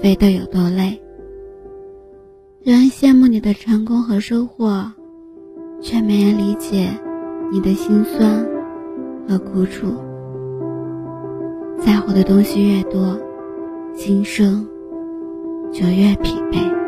飞得有多累。人羡慕你的成功和收获，却没人理解你的辛酸和苦楚。在乎的东西越多，心声就越疲惫。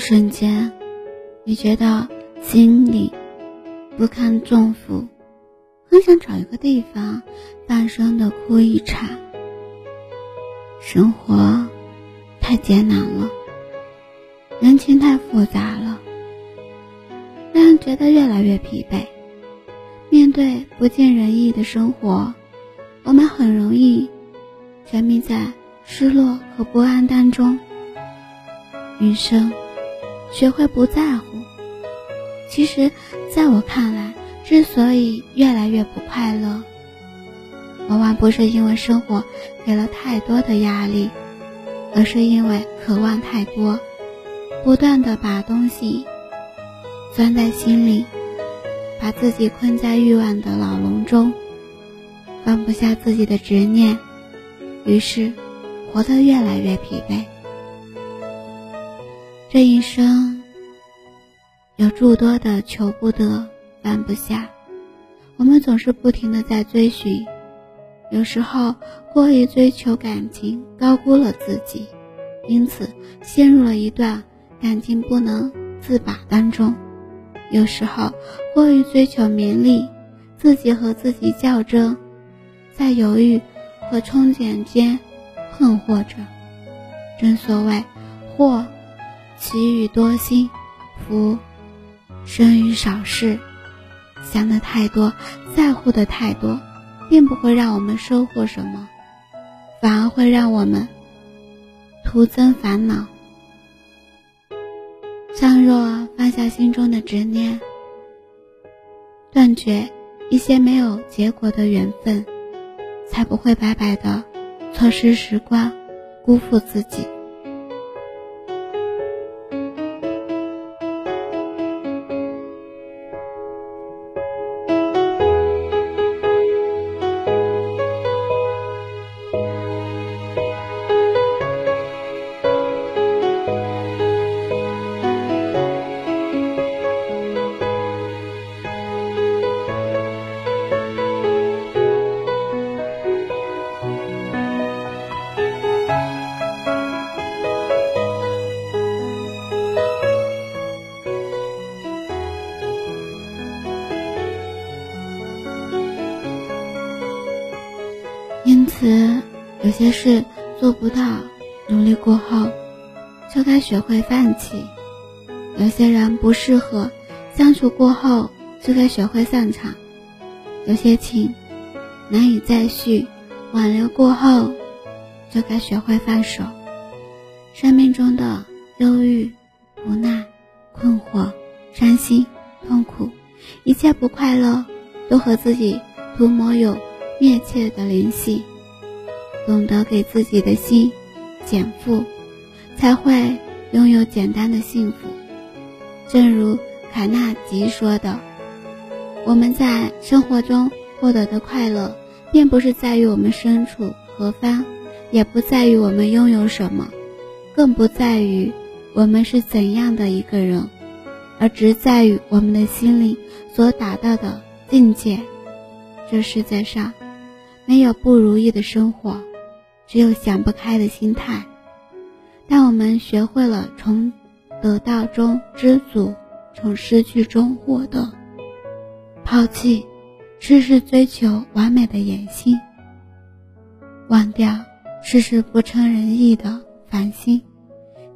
瞬间，你觉得心里不堪重负，很想找一个地方大声的哭一场。生活太艰难了，人情太复杂了，让人觉得越来越疲惫。面对不尽人意的生活，我们很容易沉迷在失落和不安当中。余生。学会不在乎。其实，在我看来，之所以越来越不快乐，往往不是因为生活给了太多的压力，而是因为渴望太多，不断的把东西钻在心里，把自己困在欲望的牢笼中，放不下自己的执念，于是活得越来越疲惫。这一生有诸多的求不得、放不下，我们总是不停的在追寻，有时候过于追求感情，高估了自己，因此陷入了一段感情不能自拔当中；有时候过于追求名利，自己和自己较真，在犹豫和憧憬间困惑着。正所谓祸。其余多心，福生于少事。想的太多，在乎的太多，并不会让我们收获什么，反而会让我们徒增烦恼。倘若放下心中的执念，断绝一些没有结果的缘分，才不会白白的错失时光，辜负自己。此有些事做不到，努力过后就该学会放弃；有些人不适合相处过后就该学会散场；有些情难以再续，挽留过后就该学会放手。生命中的忧郁、无奈、困惑、伤心、痛苦，一切不快乐，都和自己涂抹有密切的联系。懂得给自己的心减负，才会拥有简单的幸福。正如卡纳吉说的：“我们在生活中获得的快乐，并不是在于我们身处何方，也不在于我们拥有什么，更不在于我们是怎样的一个人，而只在于我们的心灵所达到的境界。这世界上没有不如意的生活。”只有想不开的心态，当我们学会了从得到中知足，从失去中获得，抛弃事事追求完美的野心，忘掉事事不称人意的烦心，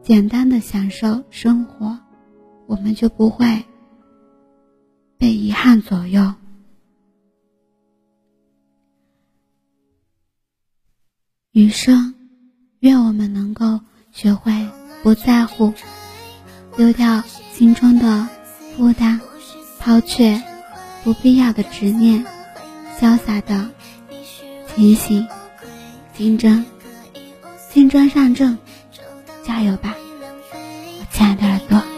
简单的享受生活，我们就不会被遗憾左右。余生，愿我们能够学会不在乎，丢掉心中的负担，抛却不必要的执念，潇洒的前行，竞争，竞争上阵，加油吧，我亲爱的耳朵。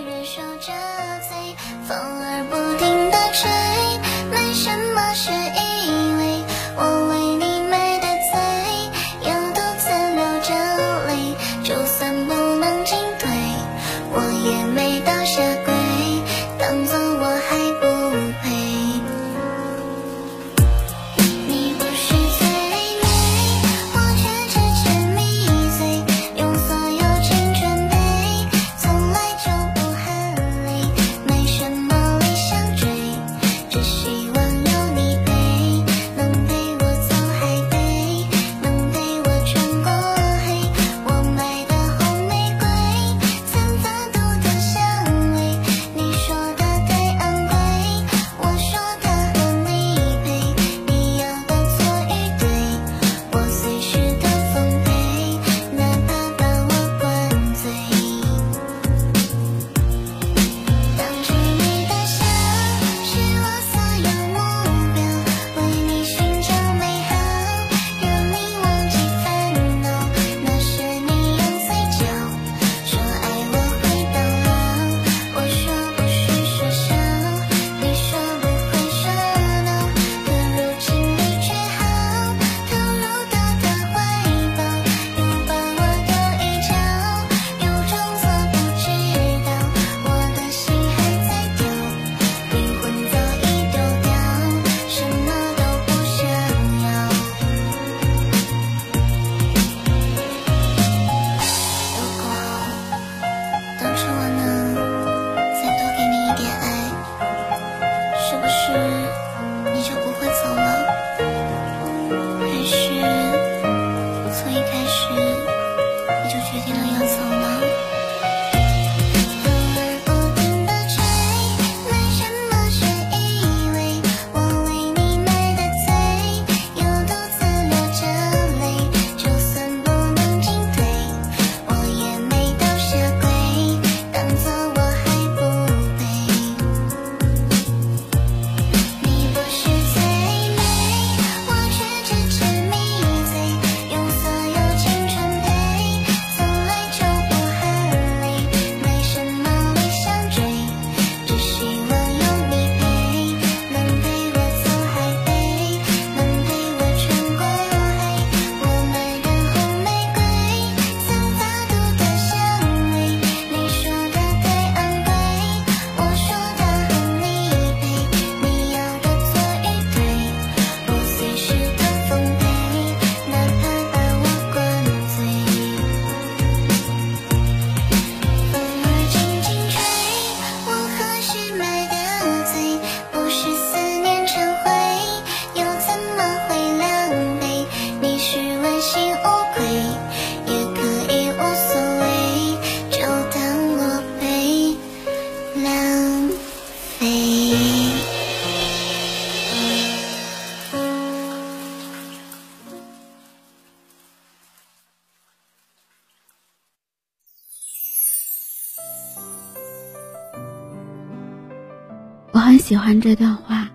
喜欢这段话。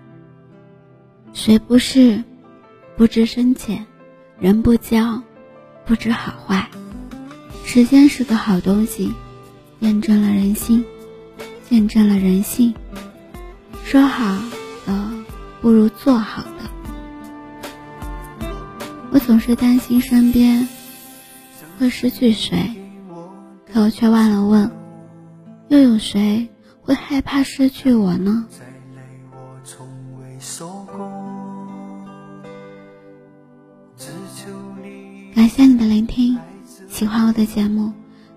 谁不是不知深浅，人不交，不知好坏。时间是个好东西，验证了人心，见证了人性。说好的不如做好的。我总是担心身边会失去谁，可我却忘了问，又有谁会害怕失去我呢？感谢你的聆听，喜欢我的节目，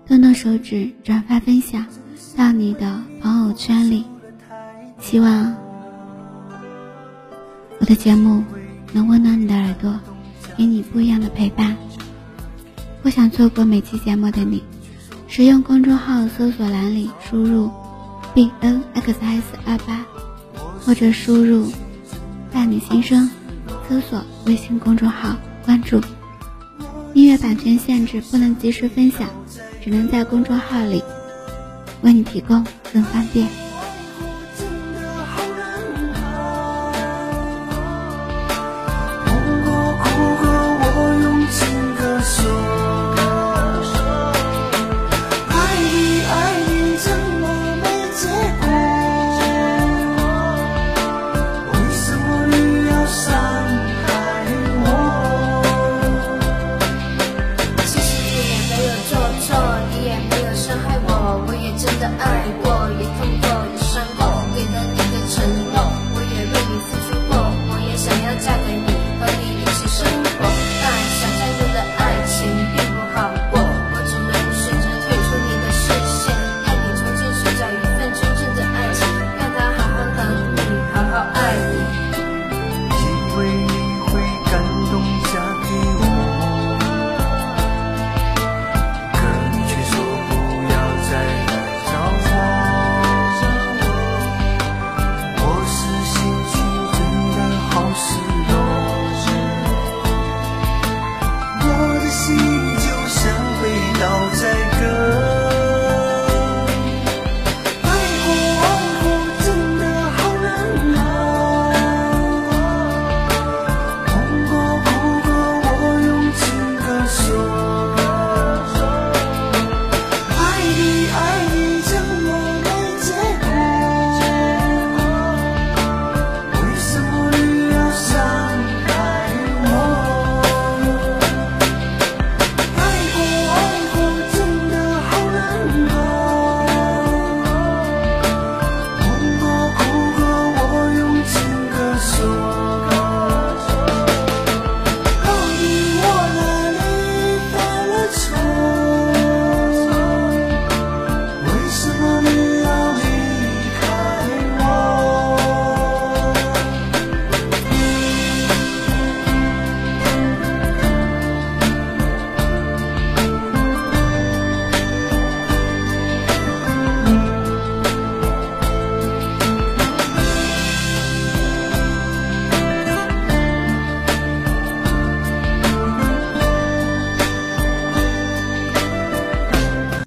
动动手指转发分享到你的朋友圈里。希望我的节目能温暖你的耳朵。给你不一样的陪伴。不想错过每期节目的你，使用公众号搜索栏里输入 b n x s 二八，或者输入伴你心声，搜索微信公众号关注。音乐版权限制，不能及时分享，只能在公众号里为你提供更方便。